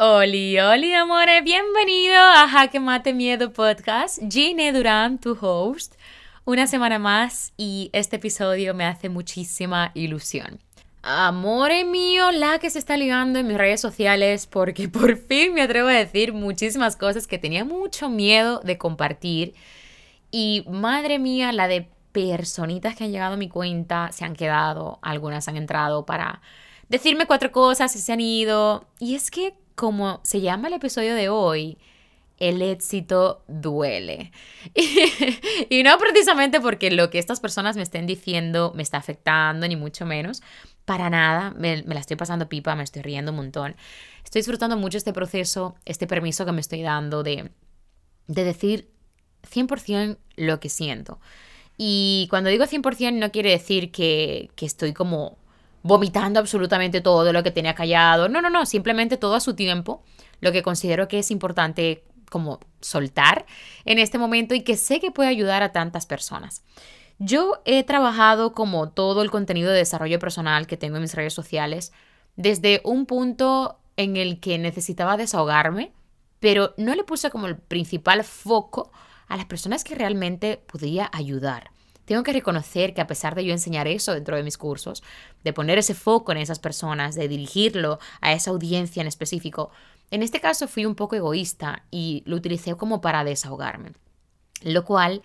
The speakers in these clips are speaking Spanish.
Oli, oli, amores, bienvenido a Jaque Mate Miedo Podcast. Gine Durán, tu host, una semana más y este episodio me hace muchísima ilusión. Amore mío, la que se está ligando en mis redes sociales porque por fin me atrevo a decir muchísimas cosas que tenía mucho miedo de compartir. Y madre mía, la de personitas que han llegado a mi cuenta se han quedado, algunas han entrado para decirme cuatro cosas y se han ido. Y es que, como se llama el episodio de hoy, el éxito duele. y no precisamente porque lo que estas personas me estén diciendo me está afectando, ni mucho menos. Para nada, me, la estoy pasando pipa, me estoy riendo un montón. Estoy disfrutando mucho este proceso, este permiso que me estoy dando de, de decir 100% lo que siento. Y cuando digo 100% no quiere decir que, que estoy como vomitando absolutamente todo lo que tenía callado. No, no, no, simplemente todo a su tiempo. Lo que considero que es importante como soltar en este momento y que sé que puede ayudar a tantas personas. Yo he trabajado como todo el contenido de desarrollo personal que tengo en mis redes sociales desde un punto en el que necesitaba desahogarme, pero no le puse como el principal foco a las personas que realmente podía ayudar. Tengo que reconocer que a pesar de yo enseñar eso dentro de mis cursos, de poner ese foco en esas personas, de dirigirlo a esa audiencia en específico, en este caso fui un poco egoísta y lo utilicé como para desahogarme. Lo cual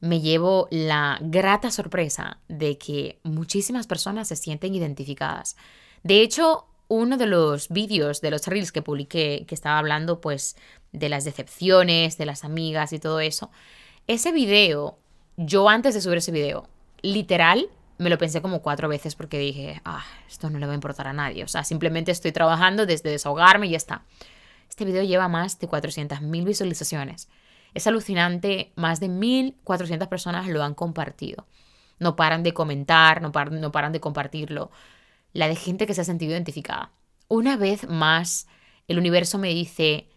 me llevo la grata sorpresa de que muchísimas personas se sienten identificadas. De hecho, uno de los vídeos de los reels que publiqué, que estaba hablando pues de las decepciones, de las amigas y todo eso, ese video yo antes de subir ese video, literal, me lo pensé como cuatro veces porque dije, ah, esto no le va a importar a nadie. O sea, simplemente estoy trabajando desde desahogarme y ya está. Este video lleva más de 400.000 visualizaciones. Es alucinante, más de 1.400 personas lo han compartido. No paran de comentar, no, no paran de compartirlo. La de gente que se ha sentido identificada. Una vez más, el universo me dice,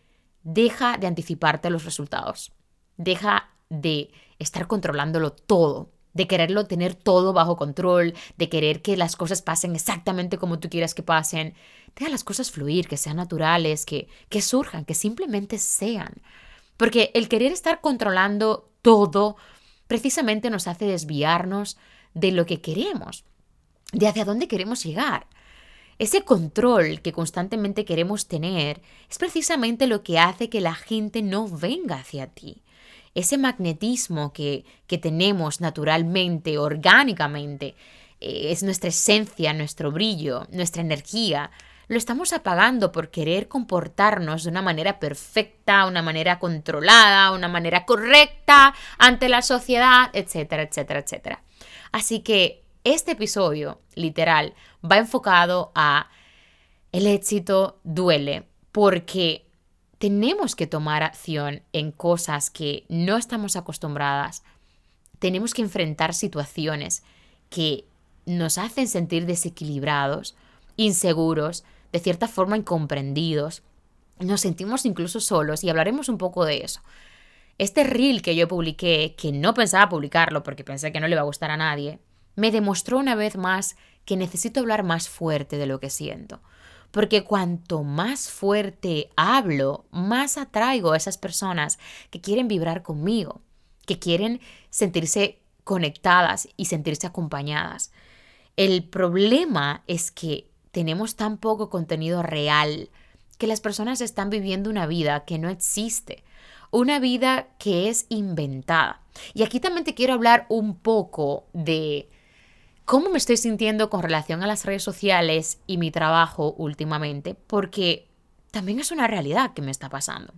deja de anticiparte los resultados. Deja de estar controlándolo todo, de quererlo tener todo bajo control, de querer que las cosas pasen exactamente como tú quieras que pasen. Deja las cosas fluir, que sean naturales, que, que surjan, que simplemente sean. Porque el querer estar controlando todo precisamente nos hace desviarnos de lo que queremos, de hacia dónde queremos llegar. Ese control que constantemente queremos tener es precisamente lo que hace que la gente no venga hacia ti ese magnetismo que, tenemos naturalmente, orgánicamente, eh, es nuestra esencia, nuestro brillo, nuestra energía, lo estamos apagando por querer comportarnos de una manera perfecta, una manera controlada, una manera correcta ante la sociedad, etcétera, etcétera, etcétera. Así que este episodio, literal, va enfocado a el éxito duele, porque tenemos que tomar acción en cosas que no estamos acostumbradas. Tenemos que enfrentar situaciones que nos hacen sentir desequilibrados, inseguros, de cierta forma incomprendidos. Nos sentimos incluso solos y hablaremos un poco de eso. Este reel que yo publiqué, que no pensaba publicarlo porque pensé que no le iba a gustar a nadie, me demostró una vez más que necesito hablar más fuerte de lo que siento. Porque cuanto más fuerte hablo, más atraigo a esas personas que quieren vibrar conmigo, que quieren sentirse conectadas y sentirse acompañadas. El problema es que tenemos tan poco contenido real que las personas están viviendo una vida que no existe, una vida que es inventada. Y aquí también te quiero hablar un poco de cómo me estoy sintiendo con relación a las redes sociales y mi trabajo últimamente, porque también es una realidad que me está pasando.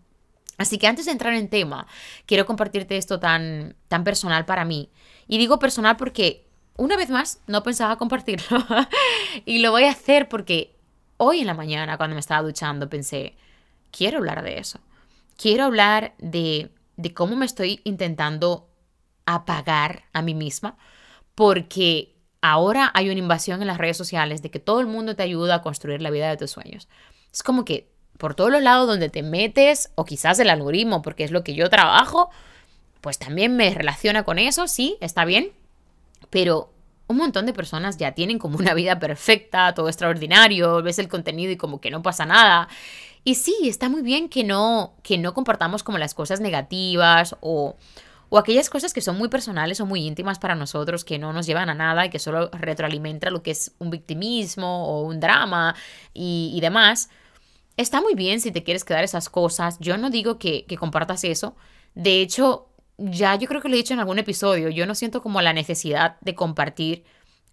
Así que antes de entrar en tema, quiero compartirte esto tan, tan personal para mí. Y digo personal porque, una vez más, no pensaba compartirlo. y lo voy a hacer porque hoy en la mañana, cuando me estaba duchando, pensé, quiero hablar de eso. Quiero hablar de, de cómo me estoy intentando apagar a mí misma porque ahora hay una invasión en las redes sociales de que todo el mundo te ayuda a construir la vida de tus sueños. Es como que por todos los lados donde te metes, o quizás el algoritmo, porque es lo que yo trabajo, pues también me relaciona con eso, sí, está bien, pero un montón de personas ya tienen como una vida perfecta, todo extraordinario, ves el contenido y como que no pasa nada. Y sí, está muy bien que no, que no compartamos como las cosas negativas o, o aquellas cosas que son muy personales o muy íntimas para nosotros, que no nos llevan a nada y que solo retroalimentan lo que es un victimismo o un drama y, y demás. Está muy bien si te quieres quedar esas cosas. Yo no digo que, que compartas eso. De hecho, ya yo creo que lo he dicho en algún episodio, yo no siento como la necesidad de compartir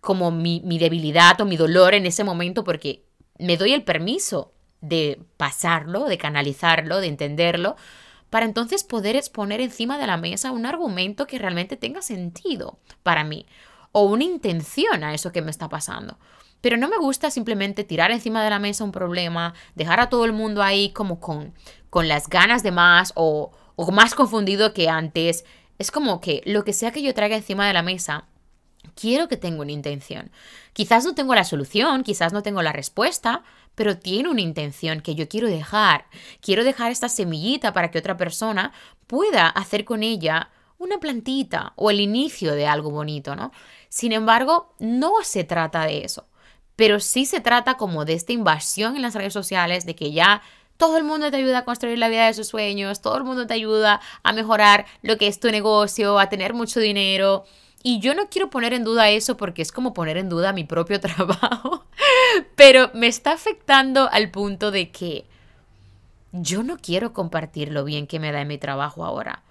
como mi, mi debilidad o mi dolor en ese momento porque me doy el permiso de pasarlo, de canalizarlo, de entenderlo, para entonces poder exponer encima de la mesa un argumento que realmente tenga sentido para mí o una intención a eso que me está pasando. Pero no me gusta simplemente tirar encima de la mesa un problema, dejar a todo el mundo ahí como con, con las ganas de más o, o más confundido que antes. Es como que lo que sea que yo traiga encima de la mesa, quiero que tenga una intención. Quizás no tengo la solución, quizás no tengo la respuesta, pero tiene una intención que yo quiero dejar. Quiero dejar esta semillita para que otra persona pueda hacer con ella una plantita o el inicio de algo bonito, ¿no? Sin embargo, no se trata de eso, pero sí se trata como de esta invasión en las redes sociales, de que ya todo el mundo te ayuda a construir la vida de sus sueños, todo el mundo te ayuda a mejorar lo que es tu negocio, a tener mucho dinero. Y yo no quiero poner en duda eso porque es como poner en duda mi propio trabajo, pero me está afectando al punto de que yo no quiero compartir lo bien que me da en mi trabajo ahora.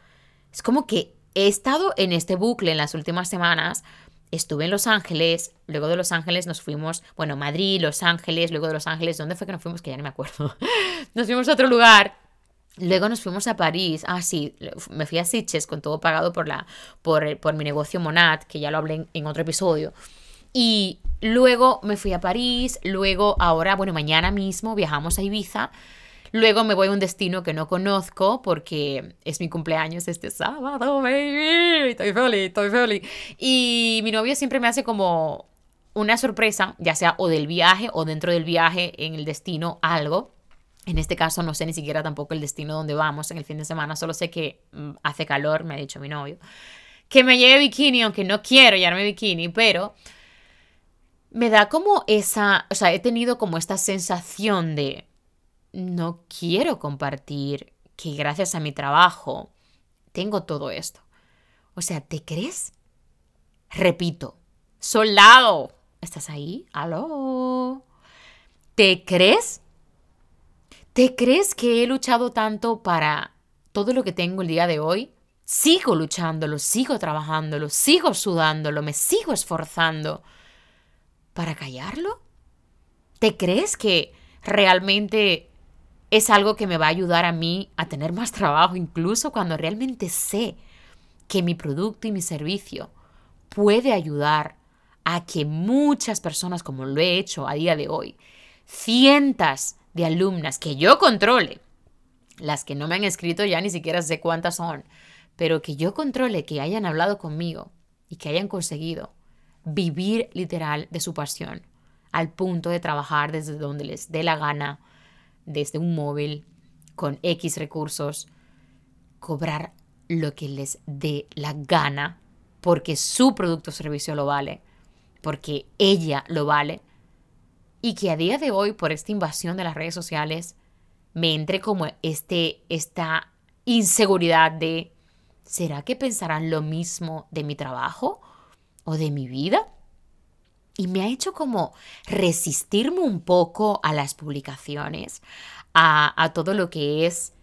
Es como que he estado en este bucle en las últimas semanas estuve en Los Ángeles, luego de Los Ángeles nos fuimos, bueno, Madrid, Los Ángeles, luego de Los Ángeles, ¿dónde fue que nos fuimos? Que ya no me acuerdo. nos fuimos a otro lugar. Luego nos fuimos a París. Ah, sí, me fui a Sitges con todo pagado por, la, por, por mi negocio Monad, que ya lo hablé en, en otro episodio. Y luego me fui a París, luego ahora, bueno, mañana mismo viajamos a Ibiza Luego me voy a un destino que no conozco porque es mi cumpleaños este sábado, baby. Estoy feliz, estoy feliz. Y mi novio siempre me hace como una sorpresa, ya sea o del viaje o dentro del viaje en el destino algo. En este caso no sé ni siquiera tampoco el destino donde vamos en el fin de semana, solo sé que mm, hace calor, me ha dicho mi novio. Que me lleve bikini, aunque no quiero llevarme bikini, pero me da como esa, o sea, he tenido como esta sensación de, no quiero compartir que gracias a mi trabajo tengo todo esto. O sea, ¿te crees? Repito, soldado, ¿estás ahí? ¿Aló? ¿Te crees? ¿Te crees que he luchado tanto para todo lo que tengo el día de hoy? Sigo luchándolo, sigo trabajándolo, sigo sudándolo, me sigo esforzando. ¿Para callarlo? ¿Te crees que realmente es algo que me va a ayudar a mí a tener más trabajo, incluso cuando realmente sé que mi producto y mi servicio puede ayudar a que muchas personas, como lo he hecho a día de hoy, cientos de alumnas que yo controle, las que no me han escrito ya ni siquiera sé cuántas son, pero que yo controle que hayan hablado conmigo y que hayan conseguido vivir literal de su pasión, al punto de trabajar desde donde les dé la gana, desde un móvil con X recursos, cobrar lo que les dé la gana, porque su producto o servicio lo vale, porque ella lo vale, y que a día de hoy, por esta invasión de las redes sociales, me entre como este, esta inseguridad de, ¿será que pensarán lo mismo de mi trabajo o de mi vida? y me ha hecho como resistirme un poco a las publicaciones, a, todo lo que es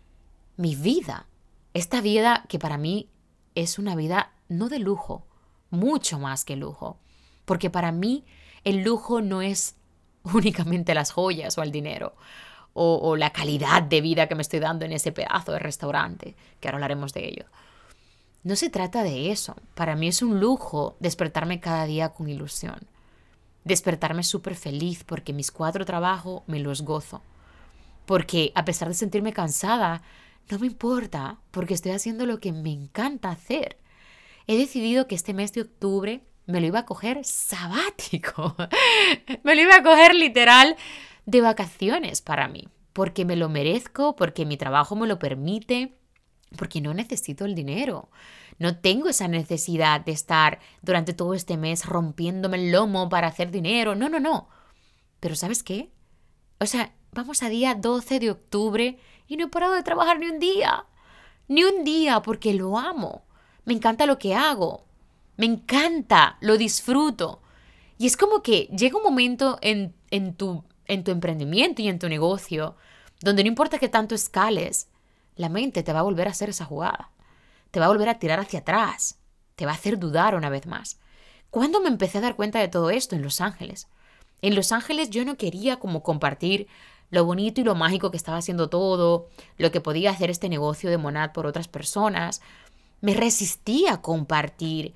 mi vida. Esta vida que para mí es una vida no de lujo, mucho más que lujo. Porque para mí el lujo no es únicamente las joyas o el dinero o, o, la calidad de vida que me estoy dando en ese pedazo de restaurante, que ahora hablaremos de ello. No se trata de eso. Para mí es un lujo despertarme cada día con ilusión despertarme súper feliz porque mis cuatro trabajos me los gozo. Porque a pesar de sentirme cansada, no me importa porque estoy haciendo lo que me encanta hacer. He decidido que este mes de octubre me lo iba a coger sabático. me lo iba a coger literal de vacaciones para mí. Porque me lo merezco, porque mi trabajo me lo permite, porque no necesito el dinero. No tengo esa necesidad de estar durante todo este mes rompiéndome el lomo para hacer dinero. No, no, no. Pero ¿sabes qué? O sea, vamos a día 12 de octubre y no he parado de trabajar ni un día. Ni un día porque lo amo. Me encanta lo que hago. Me encanta, lo disfruto. Y es como que llega un momento en, en, tu, en tu emprendimiento y en tu negocio donde no importa que tanto escales, la mente te va a volver a hacer esa jugada. Te va a volver a tirar hacia atrás. Te va a hacer dudar una vez más. ¿Cuándo me empecé a dar cuenta de todo esto? En Los Ángeles. En Los Ángeles yo no quería como compartir lo bonito y lo mágico que estaba haciendo todo, lo que podía hacer este negocio de Monad por otras personas. Me resistía a compartir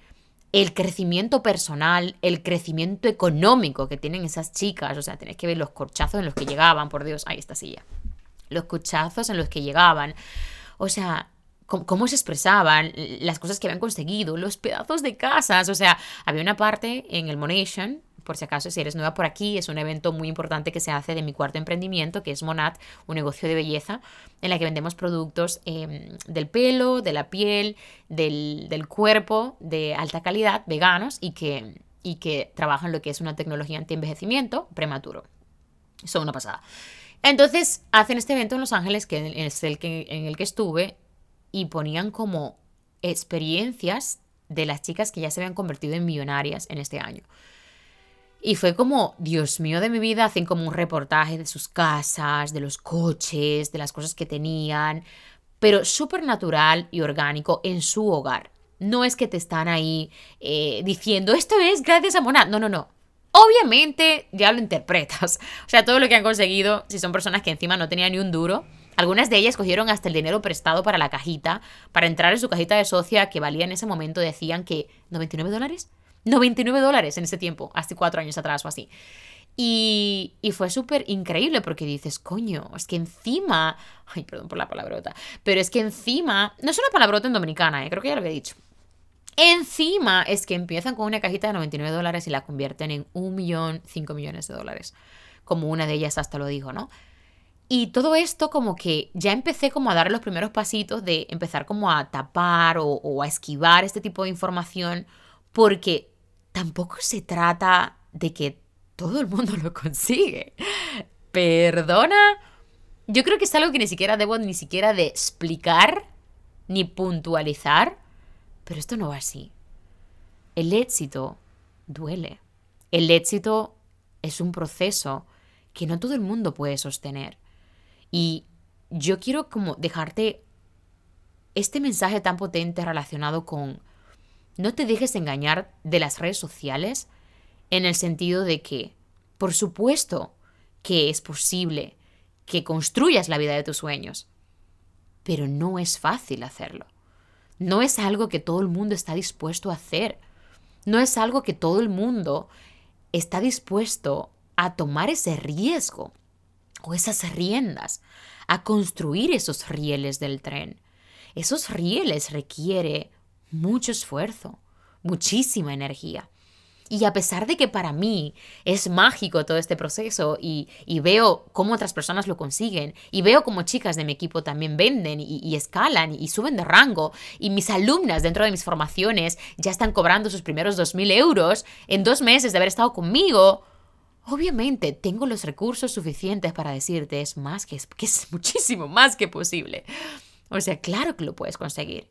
el crecimiento personal, el crecimiento económico que tienen esas chicas. O sea, tenés que ver los corchazos en los que llegaban, por Dios, ahí está silla los cuchazos en los que llegaban. O sea, cómo, se expresaban, las cosas que habían conseguido, los pedazos de casas. O sea, había una parte en el Monation, por si acaso, si eres nueva por aquí, es un evento muy importante que se hace de mi cuarto emprendimiento, que es Monat, un negocio de belleza, en la que vendemos productos em, del pelo, de la piel, del, del, cuerpo, de alta calidad, veganos, y que, y que trabajan lo que es una tecnología anti-envejecimiento prematuro. Son una pasada. Entonces hacen este evento en Los Ángeles, que es el que, en el que estuve, y ponían como experiencias de las chicas que ya se habían convertido en millonarias en este año. Y fue como, Dios mío de mi vida, hacen como un reportaje de sus casas, de los coches, de las cosas que tenían, pero súper natural y orgánico en su hogar. No es que te están ahí eh, diciendo, esto es gracias a Mona. No, no, no. Obviamente ya lo interpretas. O sea, todo lo que han conseguido, si son personas que encima no tenían ni un duro, algunas de ellas cogieron hasta el dinero prestado para la cajita, para entrar en su cajita de socia que valía en ese momento, decían que 99 dólares. 99 dólares en ese tiempo, hace cuatro años atrás o así. Y, y, fue súper increíble porque dices, coño, es que encima, ay, perdón por la palabrota, pero es que encima, no es una palabrota en dominicana, ¿eh? creo que ya lo había dicho, Encima es que empiezan con una cajita de 99 dólares y la convierten en un millón, 5 millones de dólares. Como una de ellas hasta lo dijo, ¿no? Y todo esto como que ya empecé como a dar los primeros pasitos de empezar como a tapar o, o a esquivar este tipo de información porque tampoco se trata de que todo el mundo lo consigue. Perdona. Yo creo que es algo que ni siquiera debo ni siquiera de explicar ni puntualizar pero esto no va así. El éxito duele. El éxito es un proceso que no todo el mundo puede sostener. Y yo quiero como dejarte este mensaje tan potente relacionado con no te dejes engañar de las redes sociales en el sentido de que, por supuesto, que es posible que construyas la vida de tus sueños, pero no es fácil hacerlo. No es algo que todo el mundo está dispuesto a hacer. No es algo que todo el mundo está dispuesto a tomar ese riesgo o esas riendas, a construir esos rieles del tren. Esos rieles requiere mucho esfuerzo, muchísima energía. Y a pesar de que para mí es mágico todo este proceso y, veo cómo otras personas lo consiguen y veo cómo chicas de mi equipo también venden y, escalan y, suben de rango y mis alumnas dentro de mis formaciones ya están cobrando sus primeros 2.000 euros en dos meses de haber estado conmigo, obviamente tengo los recursos suficientes para decirte es más que, que es muchísimo más que posible. O sea, claro que lo puedes conseguir.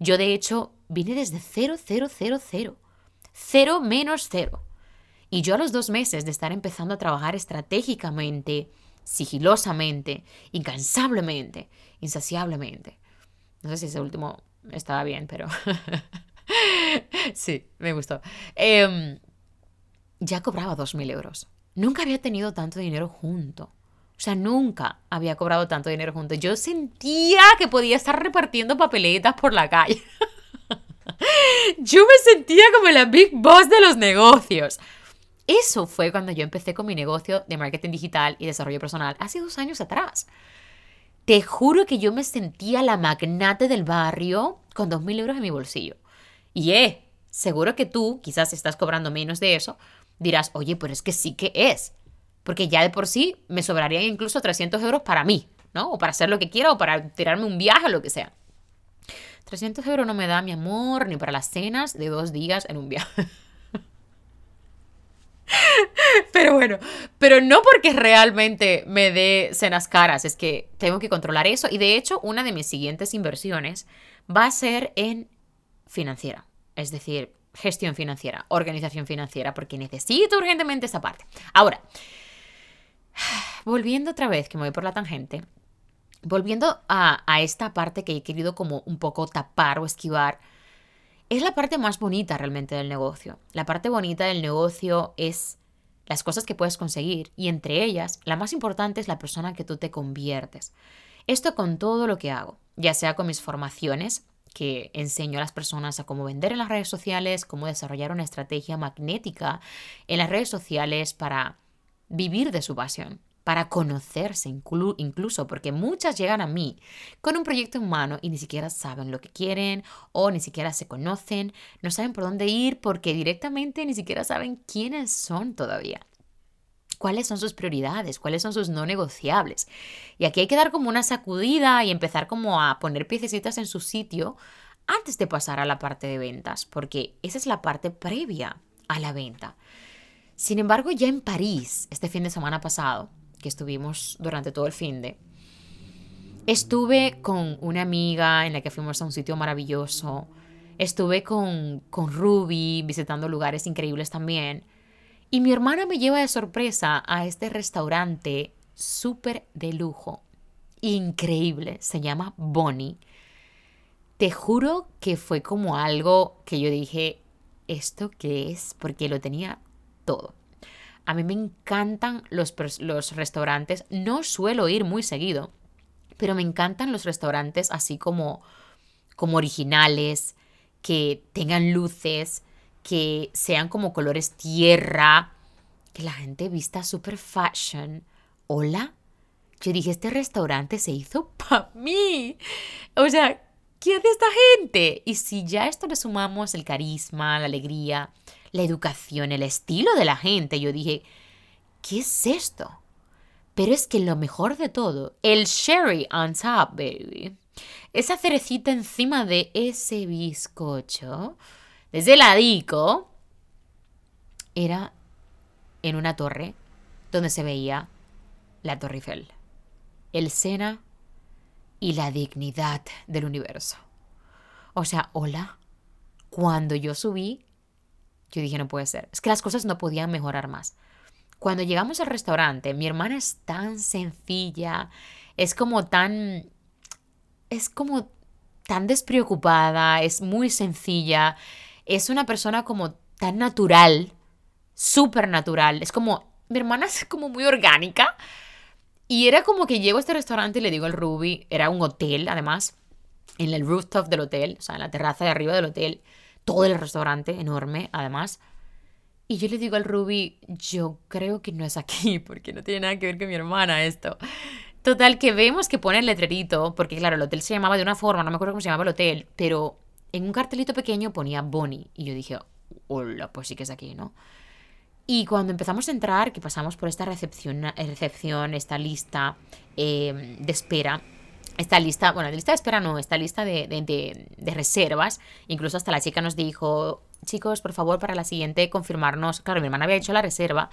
Yo de hecho vine desde 0000 cero menos cero. Y yo a los dos meses de estar empezando a trabajar estratégicamente, sigilosamente, incansablemente, insaciablemente. No sé si ese último estaba bien, pero sí, me gustó. Em, ya cobraba dos mil euros. Nunca había tenido tanto dinero junto. O sea, nunca había cobrado tanto dinero junto. Yo sentía que podía estar repartiendo papeletas por la calle. yo me sentía como la big boss de los negocios. Eso fue cuando yo empecé con mi negocio de marketing digital y desarrollo personal hace dos años atrás. Te juro que yo me sentía la magnate del barrio con dos mil euros en mi bolsillo. Y eh, seguro que tú, quizás estás cobrando menos de eso, dirás, oye, pero es que sí que es. Porque ya de por sí me sobrarían incluso 300 euros para mí, ¿no? O para hacer lo que quiera o para tirarme un viaje o lo que sea. 300 euros no me da, mi amor, ni para las cenas de dos días en un viaje. Pero bueno, pero no porque realmente me dé cenas caras, es que tengo que controlar eso. Y de hecho, una de mis siguientes inversiones va a ser en financiera. Es decir, gestión financiera, organización financiera, porque necesito urgentemente esa parte. Ahora, volviendo otra vez, que me voy por la tangente, volviendo a, esta parte que he querido como un poco tapar o esquivar, es la parte más bonita realmente del negocio. La parte bonita del negocio es las cosas que puedes conseguir y entre ellas la más importante es la persona que tú te conviertes. Esto con todo lo que hago, ya sea con mis formaciones, que enseño a las personas a cómo vender en las redes sociales, cómo desarrollar una estrategia magnética en las redes sociales para vivir de su pasión para conocerse incluso, porque muchas llegan a mí con un proyecto en mano y ni siquiera saben lo que quieren o ni siquiera se conocen, no saben por dónde ir porque directamente ni siquiera saben quiénes son todavía. ¿Cuáles son sus prioridades? ¿Cuáles son sus no negociables? Y aquí hay que dar como una sacudida y empezar como a poner piececitas en su sitio antes de pasar a la parte de ventas, porque esa es la parte previa a la venta. Sin embargo, ya en París, este fin de semana pasado, que estuvimos durante todo el fin de, estuve con una amiga en la que fuimos a un sitio maravilloso. Estuve con, con Ruby visitando lugares increíbles también. Y mi hermana me lleva de sorpresa a este restaurante súper de lujo. Increíble. Se llama Bonnie. Te juro que fue como algo que yo dije, ¿esto qué es? Porque lo tenía A mí me encantan los, los restaurantes. No suelo ir muy seguido, pero me encantan los restaurantes así como, como originales, que tengan luces, que sean como colores tierra, que la gente vista super fashion. Hola. Yo dije, este restaurante se hizo para mí. O sea, ¿qué hace esta gente? Y si ya esto le sumamos el carisma, la alegría, la educación, el estilo de la gente. Yo dije, ¿qué es esto? Pero es que lo mejor de todo, el sherry on top, baby. Esa cerecita encima de ese bizcocho, desde el adico, era en una torre donde se veía la Torre Eiffel, el Sena y la dignidad del universo. O sea, hola, cuando yo subí yo dije, no puede ser. Es que las cosas no podían mejorar más. Cuando llegamos al restaurante, mi hermana es tan sencilla, es como tan... es como tan despreocupada, es muy sencilla, es una persona como tan natural, súper natural. Es como, mi hermana es como muy orgánica. Y era como que llego a este restaurante y le digo al Ruby, era un hotel además, en el rooftop del hotel, o sea, en la terraza de arriba del hotel todo el restaurante enorme, además. Y yo le digo al Ruby, yo creo que no es aquí, porque no tiene nada que ver con mi hermana esto. Total, que vemos que pone el letrerito, porque claro, el hotel se llamaba de una forma, no me acuerdo cómo se llamaba el hotel, pero en un cartelito pequeño ponía Bonnie. Y yo dije, hola, pues sí que es aquí, ¿no? Y cuando empezamos a entrar, que pasamos por esta recepción, recepción esta lista eh, de espera, esta lista, bueno, de lista de espera no, esta lista de, de, reservas. Incluso hasta la chica nos dijo, chicos, por favor, para la siguiente confirmarnos, claro, mi hermana había hecho la reserva,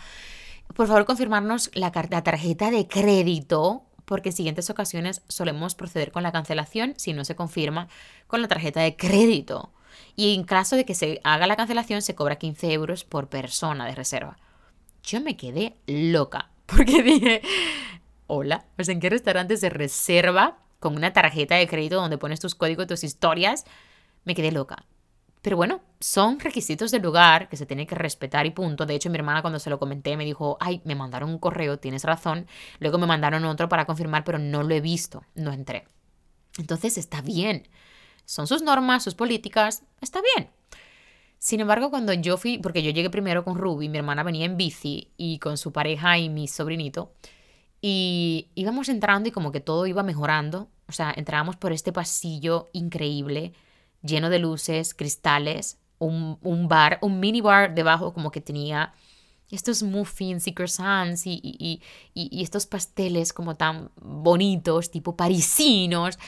por favor confirmarnos la, la tarjeta de crédito, porque en siguientes ocasiones solemos proceder con la cancelación si no se confirma con la tarjeta de crédito. Y en caso de que se haga la cancelación, se cobra 15 euros por persona de reserva. Yo me quedé loca, porque dije, hola, pues en qué restaurante se reserva con una tarjeta de crédito donde pones tus códigos, tus historias, me quedé loca. Pero bueno, son requisitos del lugar que se tienen que respetar y punto. De hecho, mi hermana cuando se lo comenté me dijo, ay, me mandaron un correo, tienes razón. Luego me mandaron otro para confirmar, pero no lo he visto, no entré. Entonces está bien. Son sus normas, sus políticas, está bien. Sin embargo, cuando yo fui, porque yo llegué primero con Ruby, mi hermana venía en bici y con su pareja y mi sobrinito, y íbamos entrando y como que todo iba mejorando. O sea, entrábamos por este pasillo increíble, lleno de luces, cristales, un, bar, un mini bar debajo como que tenía estos muffins y croissants y, y, y, y, estos pasteles como tan bonitos, tipo parisinos,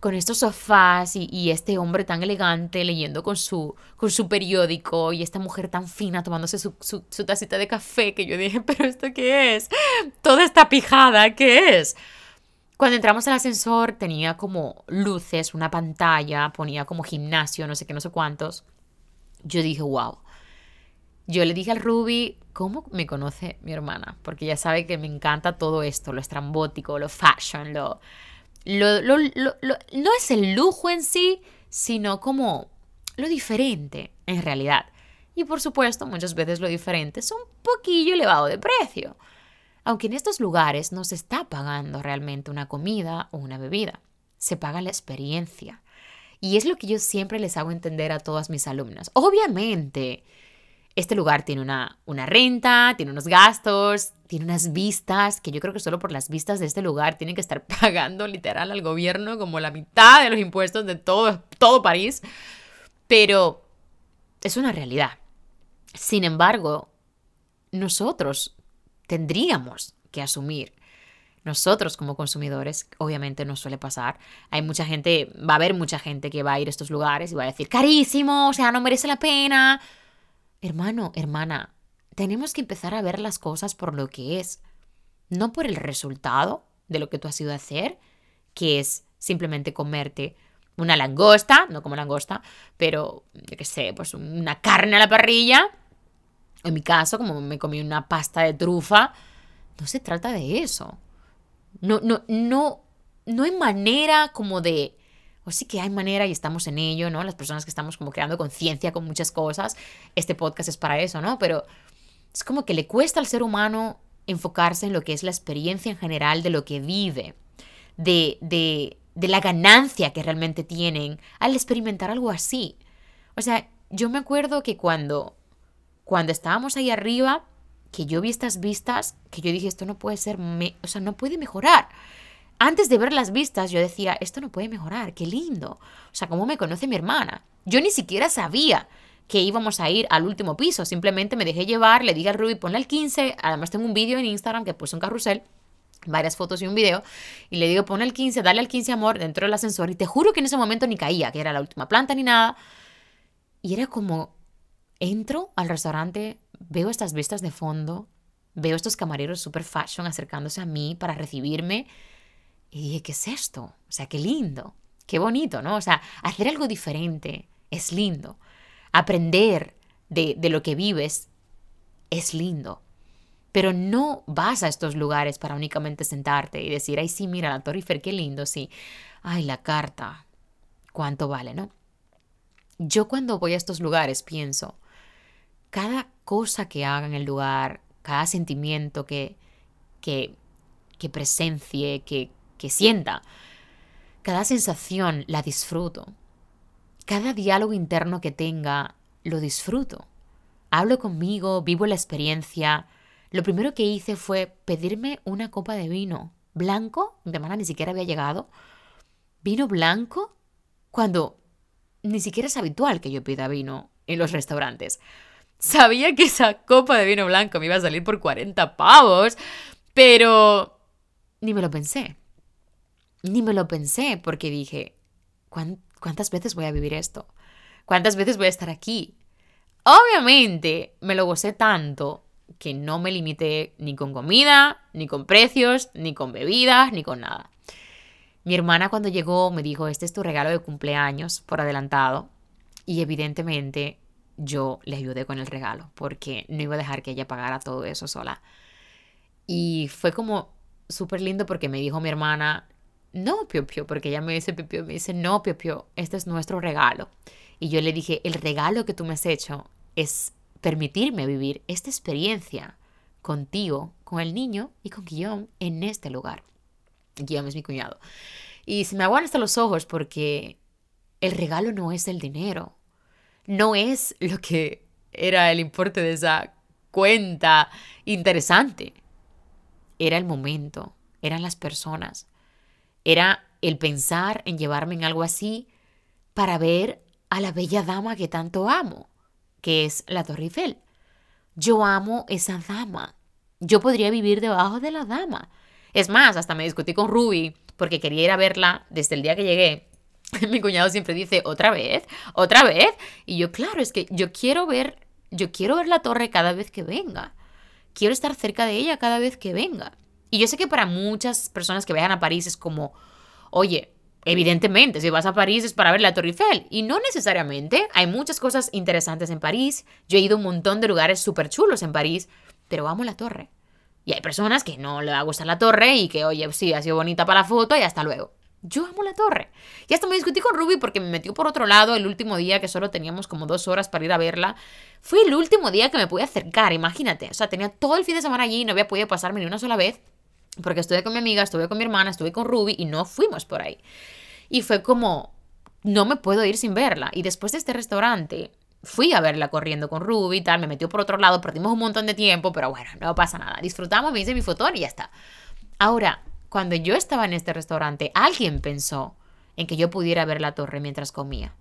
con estos sofás y, este hombre tan elegante leyendo con su, con su periódico y esta mujer tan fina tomándose su, su, su, tacita de café que yo dije, pero ¿esto qué es? Toda esta pijada, ¿qué es? Cuando entramos al ascensor tenía como luces, una pantalla, ponía como gimnasio, no sé qué, no sé cuántos. Yo dije, wow. Yo le dije al Ruby, ¿cómo me conoce mi hermana? Porque ya sabe que me encanta todo esto, lo estrambótico, lo fashion, lo no es el lujo en sí, sino como lo diferente en realidad. Y por supuesto, muchas veces lo diferente es un poquillo elevado de precio. Aunque en estos lugares no se está pagando realmente una comida o una bebida, se paga la experiencia. Y es lo que yo siempre les hago entender a todas mis alumnas. Obviamente, este lugar tiene una, una renta, tiene unos gastos, tiene unas vistas, que yo creo que solo por las vistas de este lugar tienen que estar pagando literal al gobierno como la mitad de los impuestos de todo, todo París. Pero es una realidad. Sin embargo, nosotros tendríamos que asumir nosotros como consumidores, obviamente nos suele pasar, hay mucha gente, va a haber mucha gente que va a ir a estos lugares y va a decir, carísimo, o sea, no merece la pena, Hermano, hermana, tenemos que empezar a ver las cosas por lo que es, no por el resultado de lo que tú has ido a hacer, que es simplemente comerte una langosta, no como langosta, pero, yo qué sé, pues una carne a la parrilla. En mi caso, como me comí una pasta de trufa, no se trata de eso. No, no, no, no hay manera como de pues sí que hay manera y estamos en ello, ¿no? Las personas que estamos como creando conciencia con muchas cosas, este podcast es para eso, ¿no? Pero es como que le cuesta al ser humano enfocarse en lo que es la experiencia en general de lo que vive, de, de, de la ganancia que realmente tienen al experimentar algo así. O sea, yo me acuerdo que cuando, cuando estábamos ahí arriba, que yo vi estas vistas, que yo dije, esto no puede ser, o sea, no puede mejorar antes de ver las vistas, yo decía, esto no puede mejorar, qué lindo. O sea, ¿cómo me conoce mi hermana? Yo ni siquiera sabía que íbamos a ir al último piso. Simplemente me dejé llevar, le dije al Ruby, ponle al 15. Además, tengo un vídeo en Instagram que puse un carrusel, varias fotos y un video. Y le digo, ponle al 15, dale al 15, amor, dentro del ascensor. Y te juro que en ese momento ni caía, que era la última planta ni nada. Y era como, entro al restaurante, veo estas vistas de fondo, veo estos camareros super fashion acercándose a mí para recibirme y dije, ¿qué es esto? O sea, qué lindo, qué bonito, ¿no? O sea, hacer algo diferente es lindo. Aprender de, de lo que vives es lindo. Pero no vas a estos lugares para únicamente sentarte y decir, ay, sí, mira, la Torre qué lindo, sí. Ay, la carta, cuánto vale, ¿no? Yo cuando voy a estos lugares pienso, cada cosa que haga en el lugar, cada sentimiento que, que, que presencie, que, que sienta. Cada sensación la disfruto. Cada diálogo interno que tenga lo disfruto. Hablo conmigo, vivo la experiencia. Lo primero que hice fue pedirme una copa de vino blanco, de manera ni siquiera había llegado. Vino blanco cuando ni siquiera es habitual que yo pida vino en los restaurantes. Sabía que esa copa de vino blanco me iba a salir por 40 pavos, pero ni me lo pensé. Ni me lo pensé porque dije, ¿cuántas veces voy a vivir esto? ¿Cuántas veces voy a estar aquí? Obviamente me lo gocé tanto que no me limité ni con comida, ni con precios, ni con bebidas, ni con nada. Mi hermana cuando llegó me dijo, este es tu regalo de cumpleaños por adelantado. Y evidentemente yo le ayudé con el regalo porque no iba a dejar que ella pagara todo eso sola. Y fue como súper lindo porque me dijo mi hermana, no, Pio Pio, porque ella me dice Pio Pio, me dice, no, Pio Pio, este es nuestro regalo. Y yo le dije, el regalo que tú me has hecho es permitirme vivir esta experiencia contigo, con el niño y con Guillaume en este lugar. Guillaume es mi cuñado. Y se me aguan hasta los ojos porque el regalo no es el dinero, no es lo que era el importe de esa cuenta interesante. Era el momento, eran las personas, era el pensar en llevarme en algo así para ver a la bella dama que tanto amo, que es la Torre Eiffel. Yo amo esa dama. Yo podría vivir debajo de la dama. Es más, hasta me discutí con Ruby porque quería ir a verla desde el día que llegué. Mi cuñado siempre dice, otra vez, otra vez. Y yo, claro, es que yo quiero ver, yo quiero ver la torre cada vez que venga. Quiero estar cerca de ella cada vez que venga. Y yo sé que para muchas personas que vayan a París es como, oye, evidentemente, si vas a París es para ver la Torre Eiffel. Y no necesariamente. Hay muchas cosas interesantes en París. Yo he ido a un montón de lugares súper chulos en París, pero amo la torre. Y hay personas que no le va a gustar la torre y que, oye, sí, ha sido bonita para la foto y hasta luego. Yo amo la torre. Y hasta me discutí con Ruby porque me metió por otro lado el último día que solo teníamos como dos horas para ir a verla. Fue el último día que me pude acercar, imagínate. O sea, tenía todo el fin de semana allí y no había podido pasarme ni una sola vez. Porque estuve con mi amiga, estuve con mi hermana, estuve con Ruby y no fuimos por ahí. Y fue como, no me puedo ir sin verla. Y después de este restaurante, fui a verla corriendo con Ruby y tal, me metió por otro lado, perdimos un montón de tiempo, pero bueno, no pasa nada. Disfrutamos, me hice mi fotón y ya está. Ahora, cuando yo estaba en este restaurante, alguien pensó en que yo pudiera ver la torre mientras comía.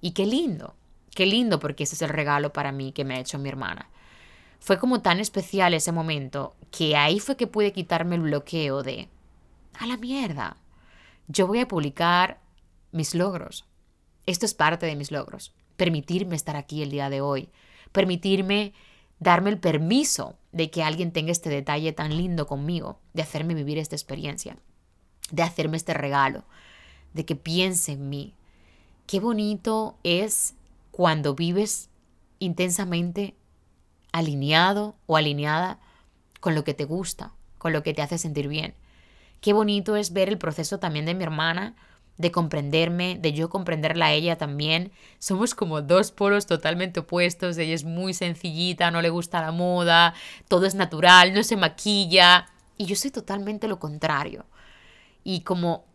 Y qué lindo, qué lindo porque ese es el regalo para mí que me ha hecho mi hermana. Fue como tan especial ese momento que ahí fue que pude quitarme el bloqueo de, a la mierda, yo voy a publicar mis logros. Esto es parte de mis logros. Permitirme estar aquí el día de hoy. Permitirme darme el permiso de que alguien tenga este detalle tan lindo conmigo, de hacerme vivir esta experiencia, de hacerme este regalo, de que piense en mí. Qué bonito es cuando vives intensamente alineado o alineada con lo que te gusta, con lo que te hace sentir bien. Qué bonito es ver el proceso también de mi hermana, de comprenderme, de yo comprenderla a ella también. Somos como dos polos totalmente opuestos. Ella es muy sencillita, no le gusta la moda, todo es natural, no se maquilla. Y yo soy totalmente lo contrario. Y como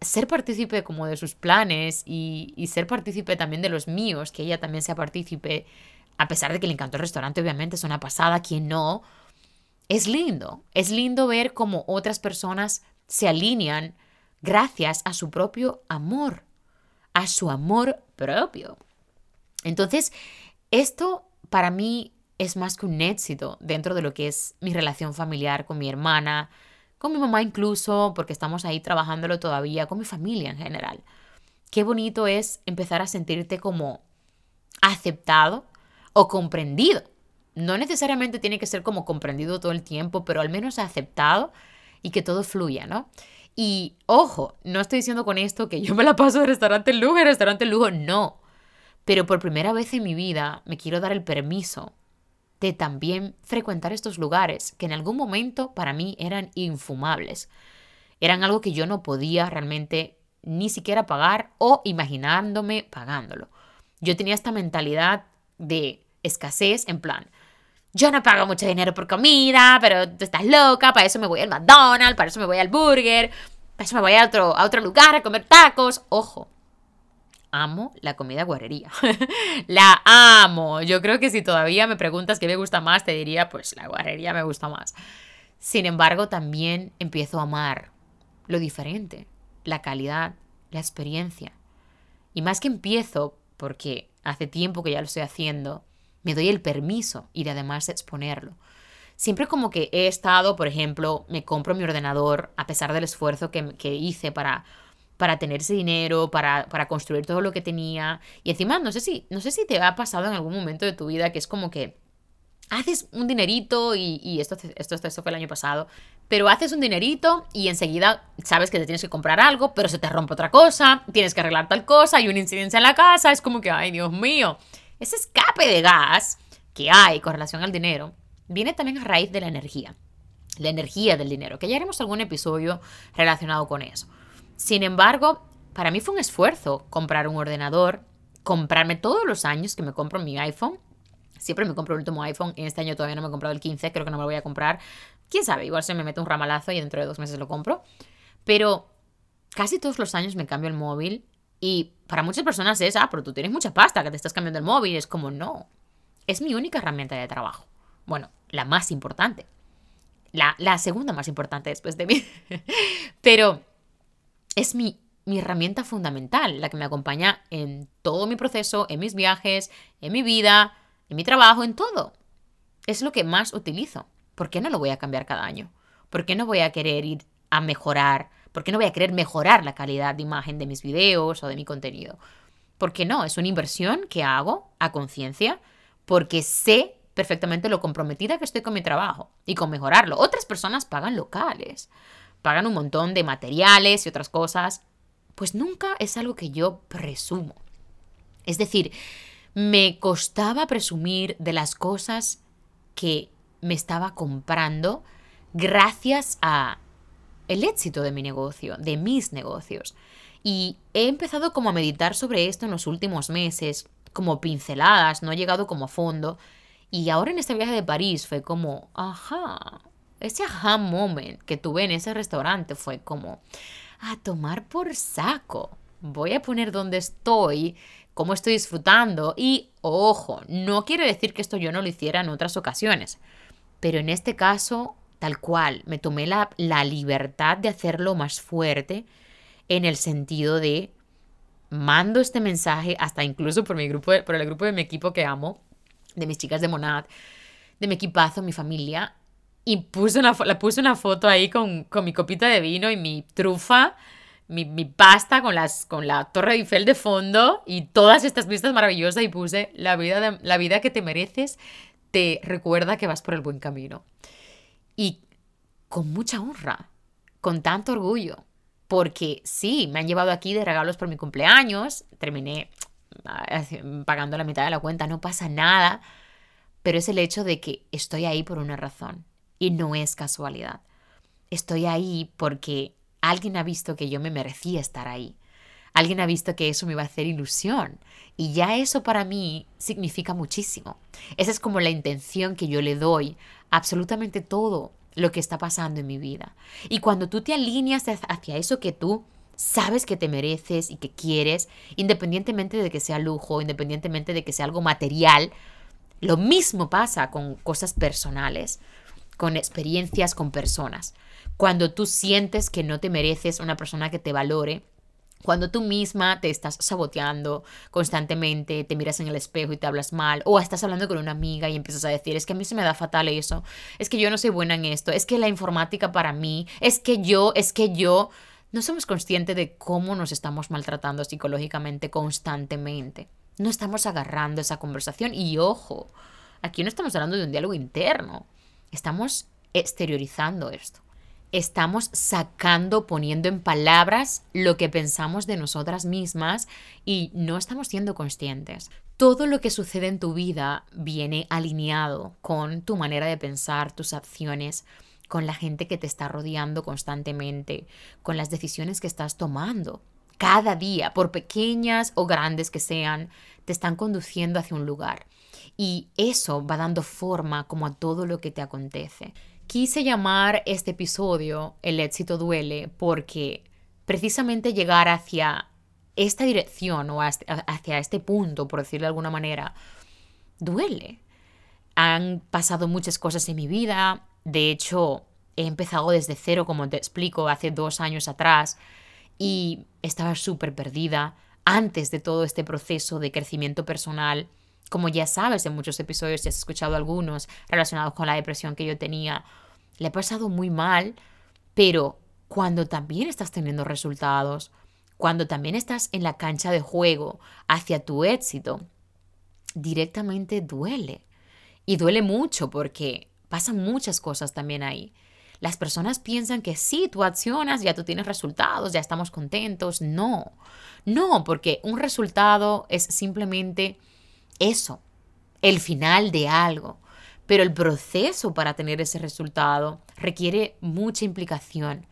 ser partícipe como de sus planes y, y ser partícipe también de los míos, que ella también sea partícipe, a pesar de que le encantó el restaurante, obviamente es una pasada, quien no, es lindo. Es lindo ver cómo otras personas se alinean gracias a su propio amor, a su amor propio. Entonces, esto para mí es más que un éxito dentro de lo que es mi relación familiar con mi hermana, con mi mamá incluso, porque estamos ahí trabajándolo todavía, con mi familia en general. Qué bonito es empezar a sentirte como aceptado o comprendido. No necesariamente tiene que ser como comprendido todo el tiempo, pero al menos aceptado y que todo fluya, ¿no? Y ojo, no estoy diciendo con esto que yo me la paso de restaurante en lujo en restaurante en lujo, no. Pero por primera vez en mi vida me quiero dar el permiso de también frecuentar estos lugares que en algún momento para mí eran infumables. Eran algo que yo no podía realmente ni siquiera pagar o imaginándome pagándolo. Yo tenía esta mentalidad de escasez en plan, yo no pago mucho dinero por comida, pero tú estás loca, para eso me voy al McDonald's, para eso me voy al burger, para eso me voy a otro, a otro lugar a comer tacos. Ojo, amo la comida guarrería. la amo. Yo creo que si todavía me preguntas qué me gusta más, te diría, pues la guarrería me gusta más. Sin embargo, también empiezo a amar lo diferente, la calidad, la experiencia. Y más que empiezo, porque hace tiempo que ya lo estoy haciendo, me doy el permiso y de además exponerlo. Siempre como que he estado, por ejemplo, me compro mi ordenador a pesar del esfuerzo que, hice para, para tener ese dinero, para, para, construir todo lo que tenía. Y encima, no sé, si, no sé si te ha pasado en algún momento de tu vida que es como que haces un dinerito y, y esto, esto, esto, fue el año pasado, pero haces un dinerito y enseguida sabes que te tienes que comprar algo, pero se te rompe otra cosa, tienes que arreglar tal cosa, hay una incidencia en la casa, es como que, ay Dios mío. Ese escape de gas que hay con relación al dinero viene también a raíz de la energía, la energía del dinero, que ya haremos algún episodio relacionado con eso. Sin embargo, para mí fue un esfuerzo comprar un ordenador, comprarme todos los años que me compro mi iPhone. Siempre me compro el último iPhone. Este año todavía no me he comprado el 15, creo que no me lo voy a comprar. Quién sabe, igual se me mete un ramalazo y dentro de dos meses lo compro. Pero casi todos los años me cambio el móvil y para muchas personas es, ah, pero tú tienes mucha pasta, que te estás cambiando el móvil. Es como, no. Es mi única herramienta de trabajo. Bueno, la más importante. La, segunda más importante después de mí. pero es mi, mi herramienta fundamental, la que me acompaña en todo mi proceso, en mis viajes, en mi vida, en mi trabajo, en todo. Es lo que más utilizo. ¿Por qué no lo voy a cambiar cada año? ¿Por qué no voy a querer ir a mejorar ¿Por qué no voy a querer mejorar la calidad de imagen de mis videos o de mi contenido? Porque no, es una inversión que hago a conciencia porque sé perfectamente lo comprometida que estoy con mi trabajo y con mejorarlo. Otras personas pagan locales, pagan un montón de materiales y otras cosas, pues nunca es algo que yo presumo. Es decir, me costaba presumir de las cosas que me estaba comprando gracias a el éxito de mi negocio, de mis negocios. Y he empezado como a meditar sobre esto en los últimos meses, como pinceladas, no he llegado como a fondo. Y ahora en este viaje de París fue como, ajá, ese aha moment que tuve en ese restaurante fue como, a tomar por saco. Voy a poner donde estoy, cómo estoy disfrutando y, ojo, no quiere decir que esto yo no lo hiciera en otras ocasiones, pero en este caso, tal cual, me tomé la, la libertad de hacerlo más fuerte en el sentido de mando este mensaje hasta incluso por mi grupo, por el grupo de mi equipo que amo, de mis chicas de Monad, de mi equipazo, mi familia, y puse una, le puse una foto ahí con, con, mi copita de vino y mi trufa, mi, mi, pasta con, las, con la Torre Eiffel de fondo y todas estas vistas maravillosas y puse la vida, la vida que te mereces te recuerda que vas por el buen camino. Y con mucha honra, con tanto orgullo, porque sí, me han llevado aquí de regalos por mi cumpleaños, terminé pagando la mitad de la cuenta, no pasa nada, pero es el hecho de que estoy ahí por una razón y no es casualidad. Estoy ahí porque alguien ha visto que yo me merecía estar ahí. Alguien ha visto que eso me iba a hacer ilusión. Y ya eso para mí significa muchísimo. Esa es como la intención que yo le doy absolutamente todo lo que está pasando en mi vida. Y cuando tú te alineas hacia eso que tú sabes que te mereces y que quieres, independientemente de que sea lujo, independientemente de que sea algo material, lo mismo pasa con cosas personales con experiencias con personas. Cuando tú sientes que no te mereces una persona que te valore, cuando tú misma te estás saboteando constantemente, te miras en el espejo y te hablas mal, o estás hablando con una amiga y empiezas a decir, es que a mí se me da fatal eso, es que yo no soy buena en esto, es que la informática para mí, es que yo, es que yo, no somos conscientes de cómo nos estamos maltratando psicológicamente constantemente. No estamos agarrando esa conversación y ojo, aquí no estamos hablando de un diálogo interno, Estamos exteriorizando esto. Estamos sacando, poniendo en palabras lo que pensamos de nosotras mismas y no estamos siendo conscientes. Todo lo que sucede en tu vida viene alineado con tu manera de pensar, tus acciones, con la gente que te está rodeando constantemente, con las decisiones que estás tomando. Cada día, por pequeñas o grandes que sean, te están conduciendo hacia un lugar y eso va dando forma como a todo lo que te acontece. Quise llamar este episodio El éxito duele porque precisamente llegar hacia esta dirección o hacia este punto, por decirlo de alguna manera, duele. Han pasado muchas cosas en mi vida, de hecho he empezado desde cero, como te explico, hace dos años atrás, y estaba súper perdida antes de todo este proceso de crecimiento personal como ya sabes en muchos episodios, si has escuchado algunos relacionados con la depresión que yo tenía, le he pasado muy mal, pero cuando también estás teniendo resultados, cuando también estás en la cancha de juego hacia tu éxito, directamente duele. Y duele mucho porque pasan muchas cosas también ahí. Las personas piensan que sí, tú accionas, ya tú tienes resultados, ya estamos contentos. No, no, porque un resultado es simplemente eso, el final de algo. Pero el proceso para tener ese resultado requiere mucha implicación,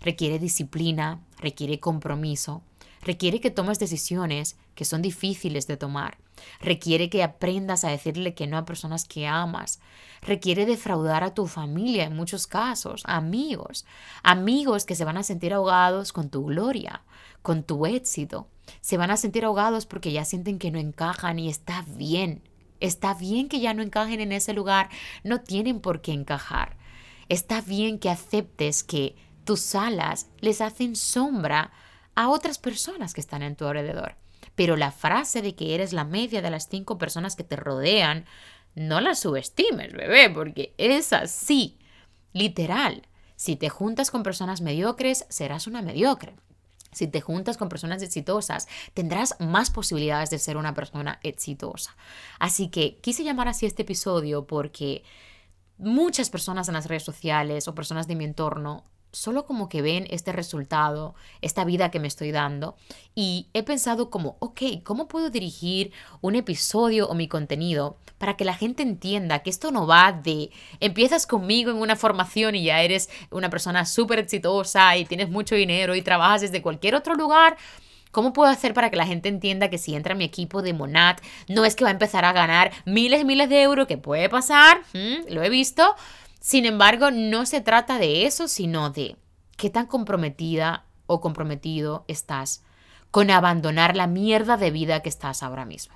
requiere disciplina, requiere compromiso, requiere que tomes decisiones que son difíciles de tomar, requiere que aprendas a decirle que no a personas que amas, requiere defraudar a tu familia en muchos casos, amigos, amigos que se van a sentir ahogados con tu gloria, con tu éxito, se van a sentir ahogados porque ya sienten que no encajan y está bien. Está bien que ya no encajen en ese lugar, no tienen por qué encajar. Está bien que aceptes que tus alas les hacen sombra a otras personas que están en tu alrededor. Pero la frase de que eres la media de las cinco personas que te rodean, no la subestimes, bebé, porque es así. Literal. Si te juntas con personas mediocres, serás una mediocre. Si te juntas con personas exitosas, tendrás más posibilidades de ser una persona exitosa. Así que quise llamar así este episodio porque muchas personas en las redes sociales o personas de mi entorno solo como que ven este resultado, esta vida que me estoy dando y he pensado como, ok, ¿cómo puedo dirigir un episodio o mi contenido para que la gente entienda que esto no va de empiezas conmigo en una formación y ya eres una persona súper exitosa y tienes mucho dinero y trabajas desde cualquier otro lugar? ¿Cómo puedo hacer para que la gente entienda que si entra mi equipo de Monat, no es que va a empezar a ganar miles y miles de euros, que puede pasar, lo he visto, sin embargo, no se trata de eso, sino de qué tan comprometida o comprometido estás con abandonar la mierda de vida que estás ahora mismo.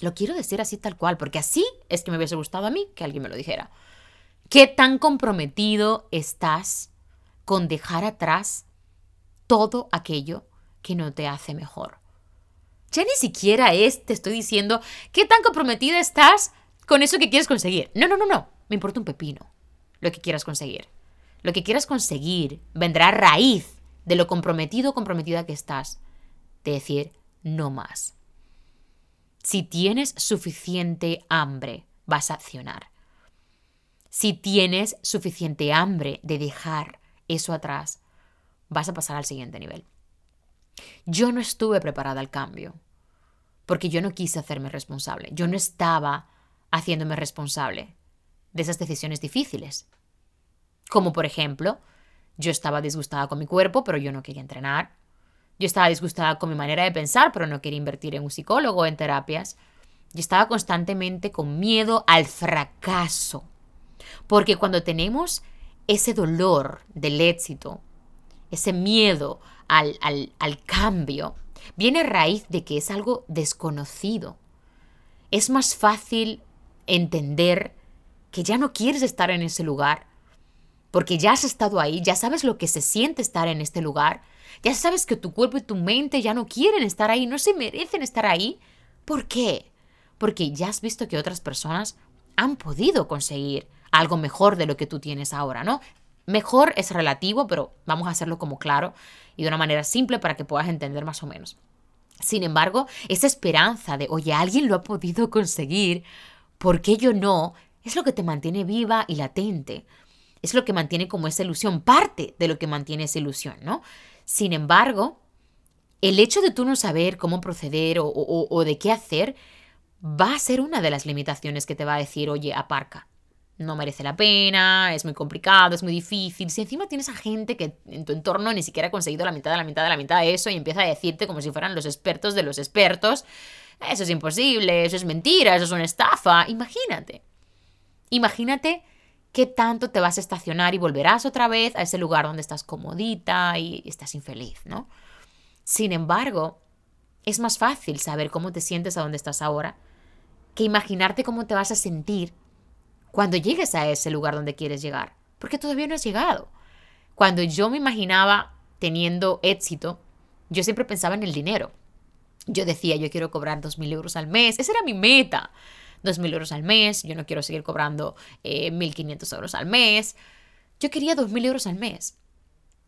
Lo quiero decir así tal cual, porque así es que me hubiese gustado a mí que alguien me lo dijera. ¿Qué tan comprometido estás con dejar atrás todo aquello que no te hace mejor? Ya ni siquiera es, te estoy diciendo, ¿qué tan comprometido estás con eso que quieres conseguir? No, no, no, no. Me importa un pepino lo que quieras conseguir. Lo que quieras conseguir vendrá a raíz de lo comprometido o comprometida que estás. De decir, no más. Si tienes suficiente hambre, vas a accionar. Si tienes suficiente hambre de dejar eso atrás, vas a pasar al siguiente nivel. Yo no estuve preparada al cambio, porque yo no quise hacerme responsable. Yo no estaba haciéndome responsable de esas decisiones difíciles. Como por ejemplo, yo estaba disgustada con mi cuerpo, pero yo no quería entrenar. Yo estaba disgustada con mi manera de pensar, pero no quería invertir en un psicólogo o en terapias. Yo estaba constantemente con miedo al fracaso. Porque cuando tenemos ese dolor del éxito, ese miedo al, al, al cambio, viene raíz de que es algo desconocido. Es más fácil entender que ya no quieres estar en ese lugar, porque ya has estado ahí, ya sabes lo que se siente estar en este lugar, ya sabes que tu cuerpo y tu mente ya no quieren estar ahí, no se merecen estar ahí. ¿Por qué? Porque ya has visto que otras personas han podido conseguir algo mejor de lo que tú tienes ahora, ¿no? Mejor es relativo, pero vamos a hacerlo como claro y de una manera simple para que puedas entender más o menos. Sin embargo, esa esperanza de, oye, alguien lo ha podido conseguir, ¿por qué yo no? Es lo que te mantiene viva y latente. Es lo que mantiene como esa ilusión, parte de lo que mantiene esa ilusión, ¿no? Sin embargo, el hecho de tú no saber cómo proceder o, de qué hacer va a ser una de las limitaciones que te va a decir, oye, aparca, no merece la pena, es muy complicado, es muy difícil. Si encima tienes a gente que en tu entorno ni siquiera ha conseguido la mitad de la mitad de la mitad de eso y empieza a decirte como si fueran los expertos de los expertos, eso es imposible, eso es mentira, eso es una estafa, imagínate. Imagínate qué tanto te vas a estacionar y volverás otra vez a ese lugar donde estás comodita y estás infeliz, ¿no? Sin embargo, es más fácil saber cómo te sientes a donde estás ahora que imaginarte cómo te vas a sentir cuando llegues a ese lugar donde quieres llegar, porque todavía no has llegado. Cuando yo me imaginaba teniendo éxito, yo siempre pensaba en el dinero. Yo decía, yo quiero cobrar 2.000 euros al mes, esa era mi meta. 2.000 euros al mes, yo no quiero seguir cobrando 1.500 eh, euros al mes, yo quería 2.000 euros al mes.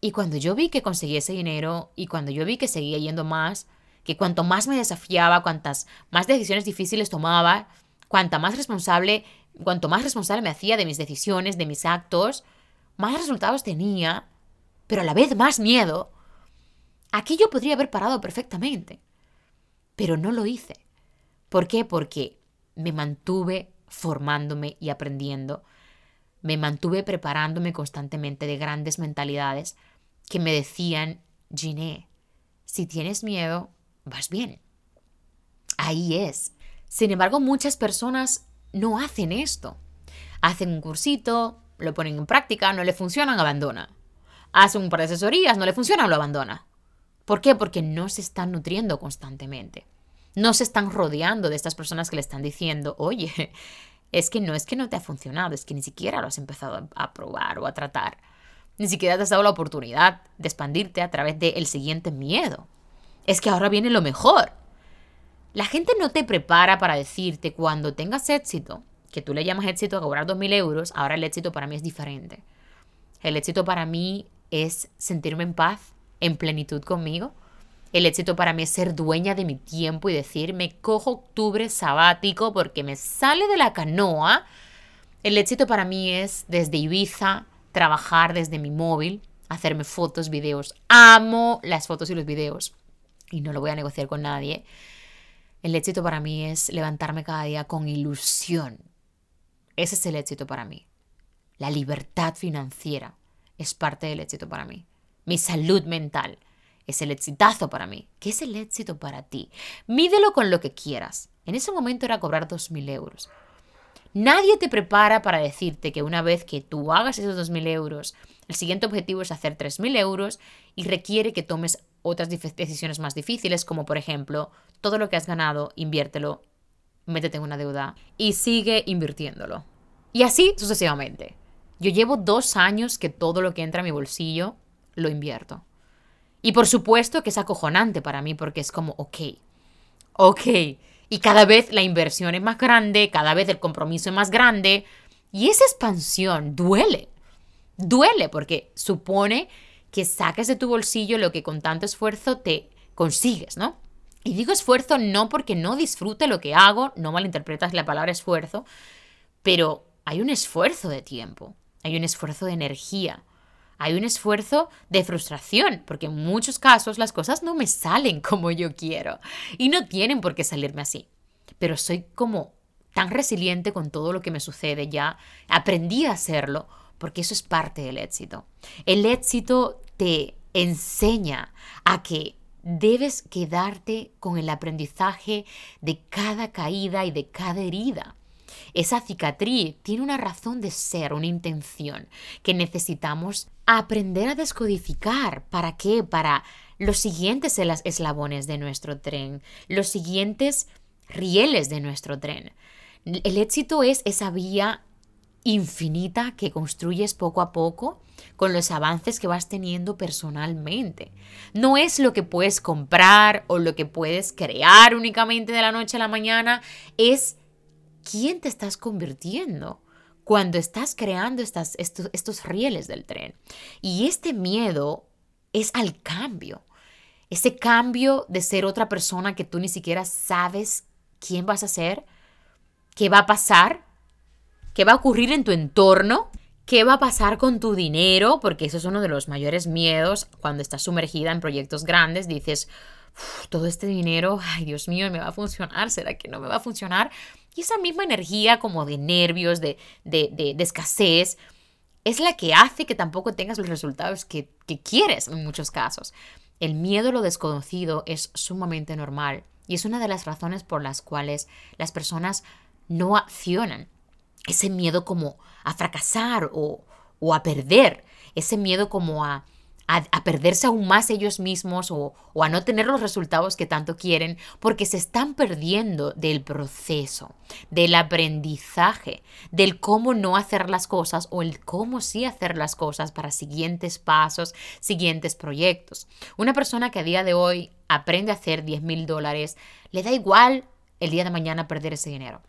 Y cuando yo vi que conseguí ese dinero y cuando yo vi que seguía yendo más, que cuanto más me desafiaba, cuantas más decisiones difíciles tomaba, cuanta más responsable, cuanto más responsable me hacía de mis decisiones, de mis actos, más resultados tenía, pero a la vez más miedo. Aquí yo podría haber parado perfectamente, pero no lo hice. ¿Por qué? Porque me mantuve formándome y aprendiendo. Me mantuve preparándome constantemente de grandes mentalidades que me decían, Giné, si tienes miedo, vas bien. Ahí es. Sin embargo, muchas personas no hacen esto. Hacen un cursito, lo ponen en práctica, no le funcionan, abandona. Hacen un par de asesorías, no le funcionan, lo abandona. ¿Por qué? Porque no se están nutriendo constantemente no se están rodeando de estas personas que le están diciendo, oye, es que no es que no te ha funcionado, es que ni siquiera lo has empezado a probar o a tratar. Ni siquiera te has dado la oportunidad de expandirte a través del siguiente miedo. Es que ahora viene lo mejor. La gente no te prepara para decirte cuando tengas éxito, que tú le llamas éxito a cobrar 2.000 euros, ahora el éxito para mí es diferente. El éxito para mí es sentirme en paz, en plenitud conmigo. El éxito para mí es ser dueña de mi tiempo y decir, me cojo octubre sabático porque me sale de la canoa. El éxito para mí es desde Ibiza trabajar desde mi móvil, hacerme fotos, videos. Amo las fotos y los videos y no lo voy a negociar con nadie. El éxito para mí es levantarme cada día con ilusión. Ese es el éxito para mí. La libertad financiera es parte del éxito para mí. Mi salud mental es el exitazo para mí. ¿Qué es el éxito para ti? Mídelo con lo que quieras. En ese momento era cobrar 2.000 euros. Nadie te prepara para decirte que una vez que tú hagas esos 2.000 euros, el siguiente objetivo es hacer 3.000 euros y requiere que tomes otras decisiones más difíciles, como por ejemplo, todo lo que has ganado, inviértelo, métete en una deuda y sigue invirtiéndolo. Y así sucesivamente. Yo llevo dos años que todo lo que entra a mi bolsillo lo invierto. Y por supuesto que es acojonante para mí porque es como, ok, ok, y cada vez la inversión es más grande, cada vez el compromiso es más grande. Y esa expansión duele. Duele porque supone que saques de tu bolsillo lo que con tanto esfuerzo te consigues, ¿no? Y digo esfuerzo no porque no disfrute lo que hago, no malinterpretas la palabra esfuerzo, pero hay un esfuerzo de tiempo, hay un esfuerzo de energía, hay un esfuerzo de frustración, porque en muchos casos las cosas no me salen como yo quiero y no tienen por qué salirme así. Pero soy como tan resiliente con todo lo que me sucede ya, aprendí a hacerlo porque eso es parte del éxito. El éxito te enseña a que debes quedarte con el aprendizaje de cada caída y de cada herida. Esa cicatriz tiene una razón de ser, una intención que necesitamos aprender a descodificar. ¿Para qué? Para los siguientes eslabones de nuestro tren, los siguientes rieles de nuestro tren. El éxito es esa vía infinita que construyes poco a poco con los avances que vas teniendo personalmente. No es lo que puedes comprar o lo que puedes crear únicamente de la noche a la mañana, es quién te estás convirtiendo cuando estás creando estas, estos, estos rieles del tren. Y este miedo es al cambio. Ese cambio de ser otra persona que tú ni siquiera sabes quién vas a ser, qué va a pasar, qué va a ocurrir en tu entorno, qué va a pasar con tu dinero, porque eso es uno de los mayores miedos cuando estás sumergida en proyectos grandes, dices, todo este dinero, ay Dios mío, ¿me va a funcionar? ¿Será que no me va a funcionar? Y esa misma energía como de nervios, de, de, escasez, es la que hace que tampoco tengas los resultados que, que quieres en muchos casos. El miedo a lo desconocido es sumamente normal y es una de las razones por las cuales las personas no accionan. Ese miedo como a fracasar o, o a perder, ese miedo como a a, perderse aún más ellos mismos o, o a no tener los resultados que tanto quieren porque se están perdiendo del proceso, del aprendizaje, del cómo no hacer las cosas o el cómo sí hacer las cosas para siguientes pasos, siguientes proyectos. Una persona que a día de hoy aprende a hacer 10 mil dólares, le da igual el día de mañana perder ese dinero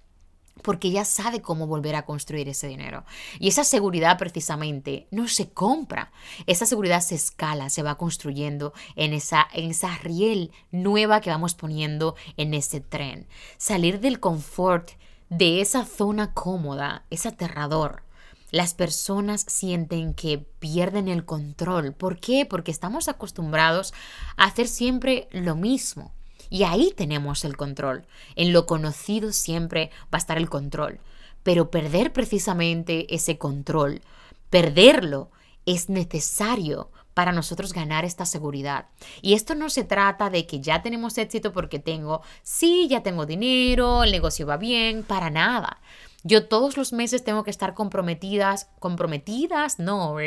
porque ya sabe cómo volver a construir ese dinero. Y esa seguridad precisamente no se compra, esa seguridad se escala, se va construyendo en esa, en esa riel nueva que vamos poniendo en ese tren. Salir del confort de esa zona cómoda es aterrador. Las personas sienten que pierden el control. ¿Por qué? Porque estamos acostumbrados a hacer siempre lo mismo. Y ahí tenemos el control. En lo conocido siempre va a estar el control. Pero perder precisamente ese control, perderlo, es necesario para nosotros ganar esta seguridad. Y esto no se trata de que ya tenemos éxito porque tengo, sí, ya tengo dinero, el negocio va bien, para nada. Yo todos los meses tengo que estar comprometidas, comprometidas, no,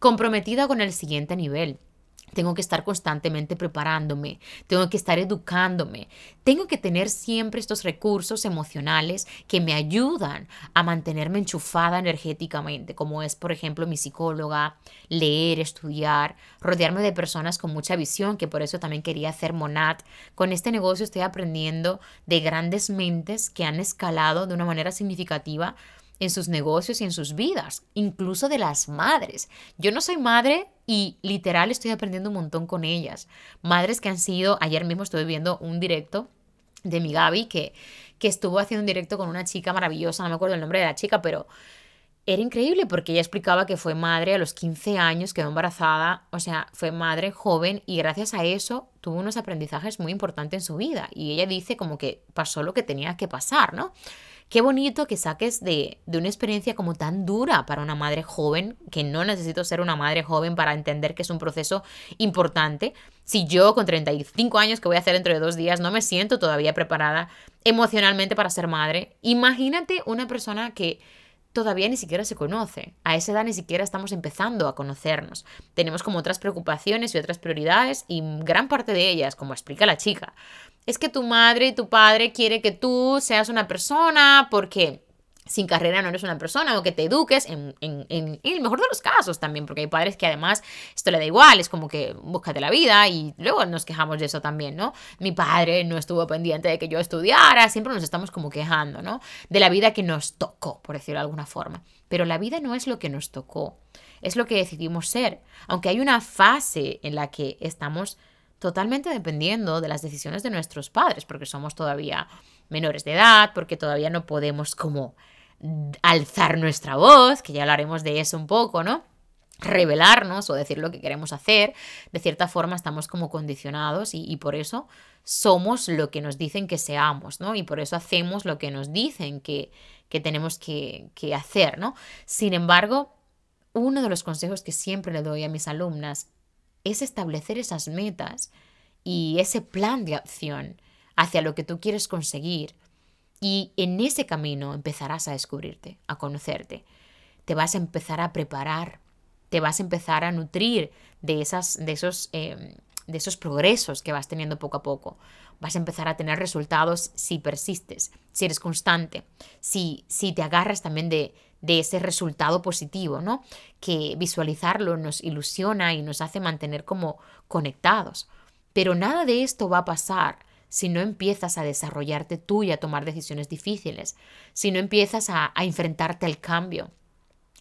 comprometida con el siguiente nivel. Tengo que estar constantemente preparándome, tengo que estar educándome, tengo que tener siempre estos recursos emocionales que me ayudan a mantenerme enchufada energéticamente, como es, por ejemplo, mi psicóloga, leer, estudiar, rodearme de personas con mucha visión, que por eso también quería hacer Monat. Con este negocio estoy aprendiendo de grandes mentes que han escalado de una manera significativa en sus negocios y en sus vidas, incluso de las madres. Yo no soy madre y literal estoy aprendiendo un montón con ellas. Madres que han sido, ayer mismo estuve viendo un directo de mi Gaby que, que estuvo haciendo un directo con una chica maravillosa, no me acuerdo el nombre de la chica, pero era increíble porque ella explicaba que fue madre a los 15 años, quedó embarazada, o sea, fue madre joven y gracias a eso tuvo unos aprendizajes muy importantes en su vida. Y ella dice como que pasó lo que tenía que pasar, ¿no? Qué bonito que saques de, de, una experiencia como tan dura para una madre joven, que no necesito ser una madre joven para entender que es un proceso importante. Si yo con 35 años que voy a hacer dentro de dos días no me siento todavía preparada emocionalmente para ser madre, imagínate una persona que todavía ni siquiera se conoce. A esa edad ni siquiera estamos empezando a conocernos. Tenemos como otras preocupaciones y otras prioridades y gran parte de ellas, como explica la chica, es que tu madre y tu padre quiere que tú seas una persona porque sin carrera no eres una persona o que te eduques en, el mejor de los casos también, porque hay padres que además esto le da igual, es como que búscate la vida y luego nos quejamos de eso también, ¿no? Mi padre no estuvo pendiente de que yo estudiara, siempre nos estamos como quejando, ¿no? De la vida que nos tocó, por decirlo de alguna forma. Pero la vida no es lo que nos tocó, es lo que decidimos ser, aunque hay una fase en la que estamos totalmente dependiendo de las decisiones de nuestros padres, porque somos todavía menores de edad, porque todavía no podemos como alzar nuestra voz, que ya hablaremos de eso un poco, ¿no? revelarnos o decir lo que queremos hacer, de cierta forma estamos como condicionados y, por eso somos lo que nos dicen que seamos, ¿no? Y por eso hacemos lo que nos dicen que, que tenemos que, que hacer, ¿no? Sin embargo, uno de los consejos que siempre le doy a mis alumnas es establecer esas metas y ese plan de acción hacia lo que tú quieres conseguir y en ese camino empezarás a descubrirte, a conocerte. Te vas a empezar a preparar, te vas a empezar a nutrir de, esas, de, esos, em, de esos progresos que vas teniendo poco a poco. Vas a empezar a tener resultados si persistes, si eres constante, si, si te agarras también de, de ese resultado positivo, ¿no? Que visualizarlo nos ilusiona y nos hace mantener como conectados. Pero nada de esto va a pasar si no empiezas a desarrollarte tú y a tomar decisiones difíciles, si no empiezas a, enfrentarte al cambio,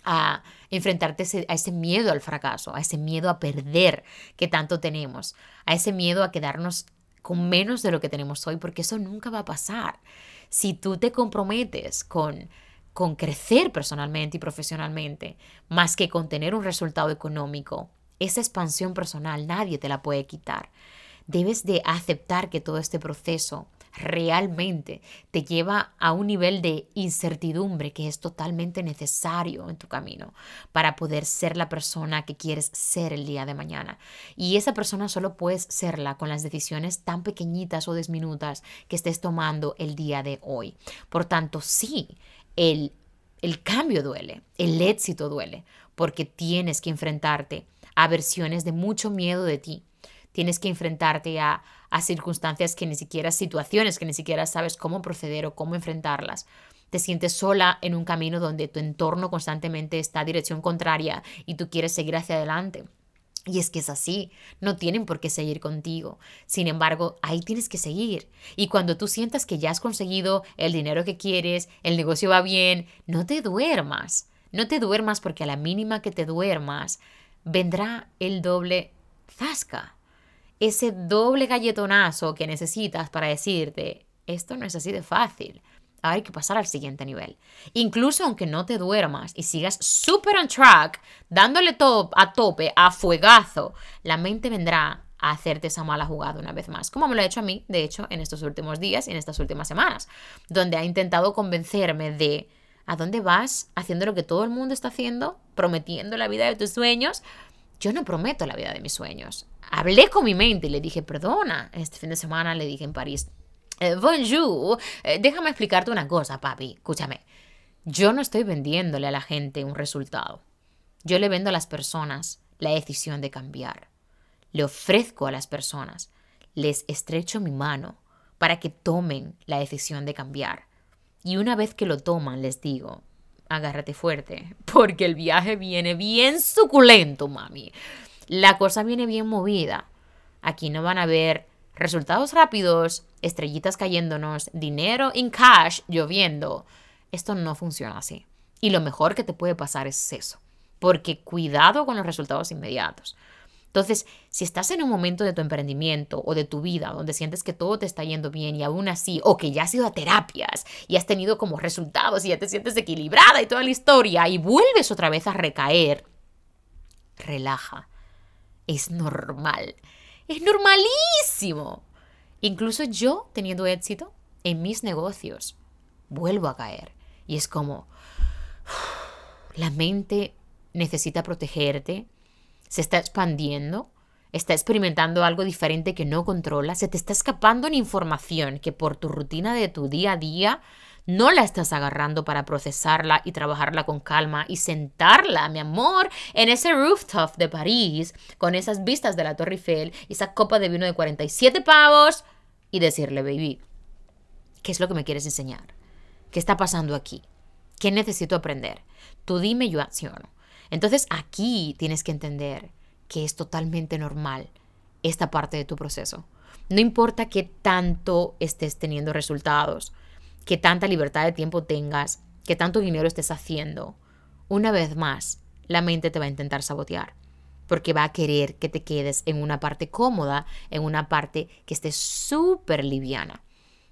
a enfrentarte a ese miedo al fracaso, a ese miedo a perder que tanto tenemos, a ese miedo a quedarnos con menos de lo que tenemos hoy, porque eso nunca va a pasar. Si tú te comprometes con con crecer personalmente y profesionalmente, más que con tener un resultado económico, esa expansión personal nadie te la puede quitar debes de aceptar que todo este proceso realmente te lleva a un nivel de incertidumbre que es totalmente necesario en tu camino para poder ser la persona que quieres ser el día de mañana. Y esa persona solo puedes serla con las decisiones tan pequeñitas o desminutas que estés tomando el día de hoy. Por tanto, sí, el, el cambio duele, el éxito duele, porque tienes que enfrentarte a versiones de mucho miedo de ti tienes que enfrentarte a, circunstancias que ni siquiera, situaciones que ni siquiera sabes cómo proceder o cómo enfrentarlas. Te sientes sola en un camino donde tu entorno constantemente está a dirección contraria y tú quieres seguir hacia adelante. Y es que es así, no tienen por qué seguir contigo. Sin embargo, ahí tienes que seguir. Y cuando tú sientas que ya has conseguido el dinero que quieres, el negocio va bien, no te duermas. No te duermas porque a la mínima que te duermas, vendrá el doble zasca ese doble galletonazo que necesitas para decirte, esto no es así de fácil. Hay que pasar al siguiente nivel. Incluso aunque no te duermas y sigas super on track, dándole todo a tope, a fuegazo, la mente vendrá a hacerte esa mala jugada una vez más, como me lo ha hecho a mí, de hecho, en estos últimos días y en estas últimas semanas, donde ha intentado convencerme de ¿a dónde vas? Haciendo lo que todo el mundo está haciendo, prometiendo la vida de tus sueños. Yo no prometo la vida de mis sueños hablé con mi mente y le dije, perdona, este fin de semana le dije en París, eh, bonjour, eh, déjame explicarte una cosa, papi, escúchame, yo no estoy vendiéndole a la gente un resultado, yo le vendo a las personas la decisión de cambiar, le ofrezco a las personas, les estrecho mi mano para que tomen la decisión de cambiar. Y una vez que lo toman, les digo, agárrate fuerte, porque el viaje viene bien suculento, mami. La cosa viene bien movida. Aquí no van a ver resultados rápidos, estrellitas cayéndonos, dinero in cash lloviendo. Esto no funciona así. Y lo mejor que te puede pasar es eso, porque cuidado con los resultados inmediatos. Entonces, si estás en un momento de tu emprendimiento o de tu vida donde sientes que todo te está yendo bien y aún así, o que ya has ido a terapias y has tenido como resultados y ya te sientes equilibrada y toda la historia y vuelves otra vez a recaer, relaja. Es normal. Es normalísimo. Incluso yo, teniendo éxito en mis negocios, vuelvo a caer. Y es como, la mente necesita protegerte, se está expandiendo, está experimentando algo diferente que no controla, se te está escapando en información que por tu rutina de tu día a día no la estás agarrando para procesarla y trabajarla con calma y sentarla, mi amor, en ese rooftop de París, con esas vistas de la Torre Eiffel esa copa de vino de 47 pavos y decirle, baby, ¿qué es lo que me quieres enseñar? ¿Qué está pasando aquí? ¿Qué necesito aprender? Tú dime, yo acciono. Entonces aquí tienes que entender que es totalmente normal esta parte de tu proceso. No importa qué tanto estés teniendo resultados, qué tanta libertad de tiempo tengas, qué tanto dinero estés haciendo, una vez más, la mente te va a intentar sabotear, porque va a querer que te quedes en una parte cómoda, en una parte que esté súper liviana.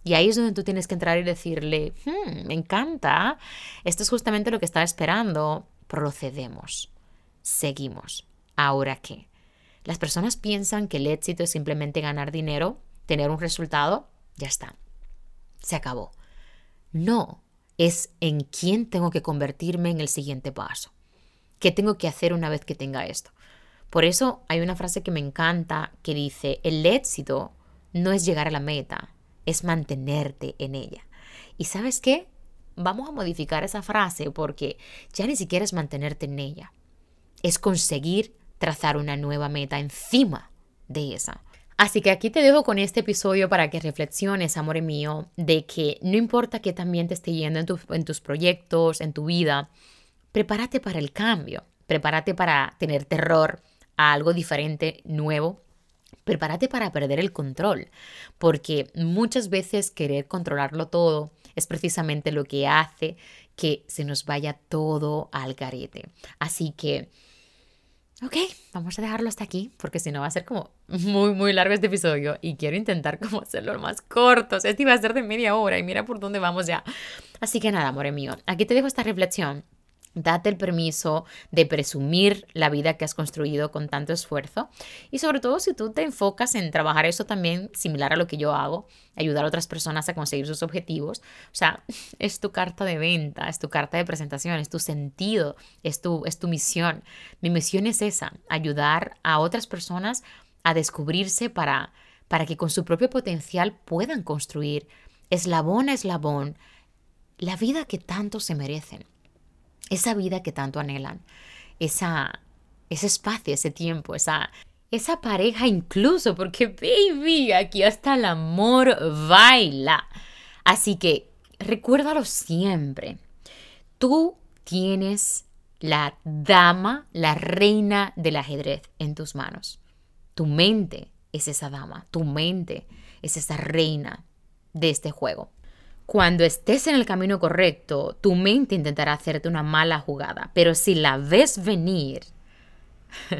Y ahí es donde tú tienes que entrar y decirle, hmm, me encanta, esto es justamente lo que estaba esperando, procedemos, seguimos. ¿Ahora qué? Las personas piensan que el éxito es simplemente ganar dinero, tener un resultado, ya está. Se acabó. No, es en quién tengo que convertirme en el siguiente paso. ¿Qué tengo que hacer una vez que tenga esto? Por eso hay una frase que me encanta que dice, el éxito no es llegar a la meta, es mantenerte en ella. ¿Y sabes qué? vamos a modificar esa frase porque ya ni siquiera es mantenerte en ella, es conseguir trazar una nueva meta encima de esa. Así que aquí te dejo con este episodio para que reflexiones, amor mío, de que no importa que también te esté yendo en, en tus proyectos, en tu vida, prepárate para el cambio, prepárate para tener terror algo diferente, nuevo, prepárate para perder el control, porque muchas veces querer controlarlo todo es precisamente lo que hace que se nos vaya todo al garete. Así que, ok, vamos a dejarlo hasta aquí, porque si no va a ser como muy, muy largo este episodio y quiero intentar como hacerlo más corto. este iba a ser de media hora y mira por dónde vamos ya. Así que nada, amor mío, aquí te dejo esta reflexión Date el permiso de presumir la vida que has construido con tanto esfuerzo y sobre todo si tú te enfocas en trabajar eso también similar a lo que yo hago, ayudar a otras personas a conseguir sus objetivos. O sea, es tu carta de venta, es tu carta de presentación, es tu sentido, es tu, es tu misión. Mi misión es esa, ayudar a otras personas a descubrirse para, para que con su propio potencial puedan construir eslabón a eslabón la vida que tanto se merecen esa vida que tanto anhelan, esa, ese espacio, ese tiempo, esa, esa pareja incluso, porque baby, aquí hasta el amor baila. Así que recuérdalo siempre. Tú tienes la dama, la reina del ajedrez en tus manos. Tu mente es esa dama, tu mente es esa reina de este juego. Cuando estés en el camino correcto, tu mente intentará hacerte una mala jugada, pero si la ves venir,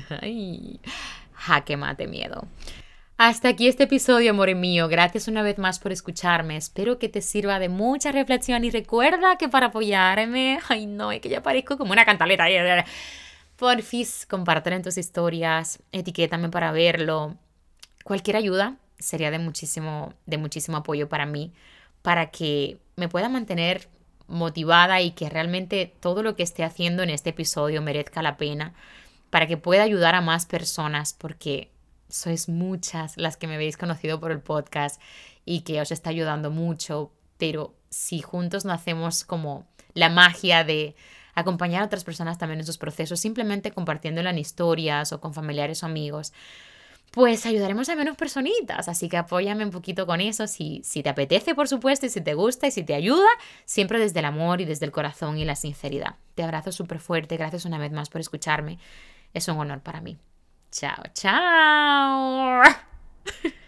jaque mate miedo. Hasta aquí este episodio, amor mío. Gracias una vez más por escucharme. Espero que te sirva de mucha reflexión y recuerda que para apoyarme, ay no, es que ya parezco como una cantaleta. Porfis, compartir en tus historias, etiquétame para verlo. Cualquier ayuda sería de muchísimo, de muchísimo apoyo para mí para que me pueda mantener motivada y que realmente todo lo que esté haciendo en este episodio merezca la pena, para que pueda ayudar a más personas, porque sois muchas las que me habéis conocido por el podcast y que os está ayudando mucho, pero si juntos no hacemos como la magia de acompañar a otras personas también en sus procesos, simplemente compartiéndolo en historias o con familiares o amigos, pues ayudaremos a menos personitas. Así que apóyame un poquito con eso si, si te apetece, por supuesto, y si te gusta y si te ayuda, siempre desde el amor y desde el corazón y la sinceridad. Te abrazo súper fuerte, gracias una vez más por escucharme. Es un honor para mí. Chao, chao.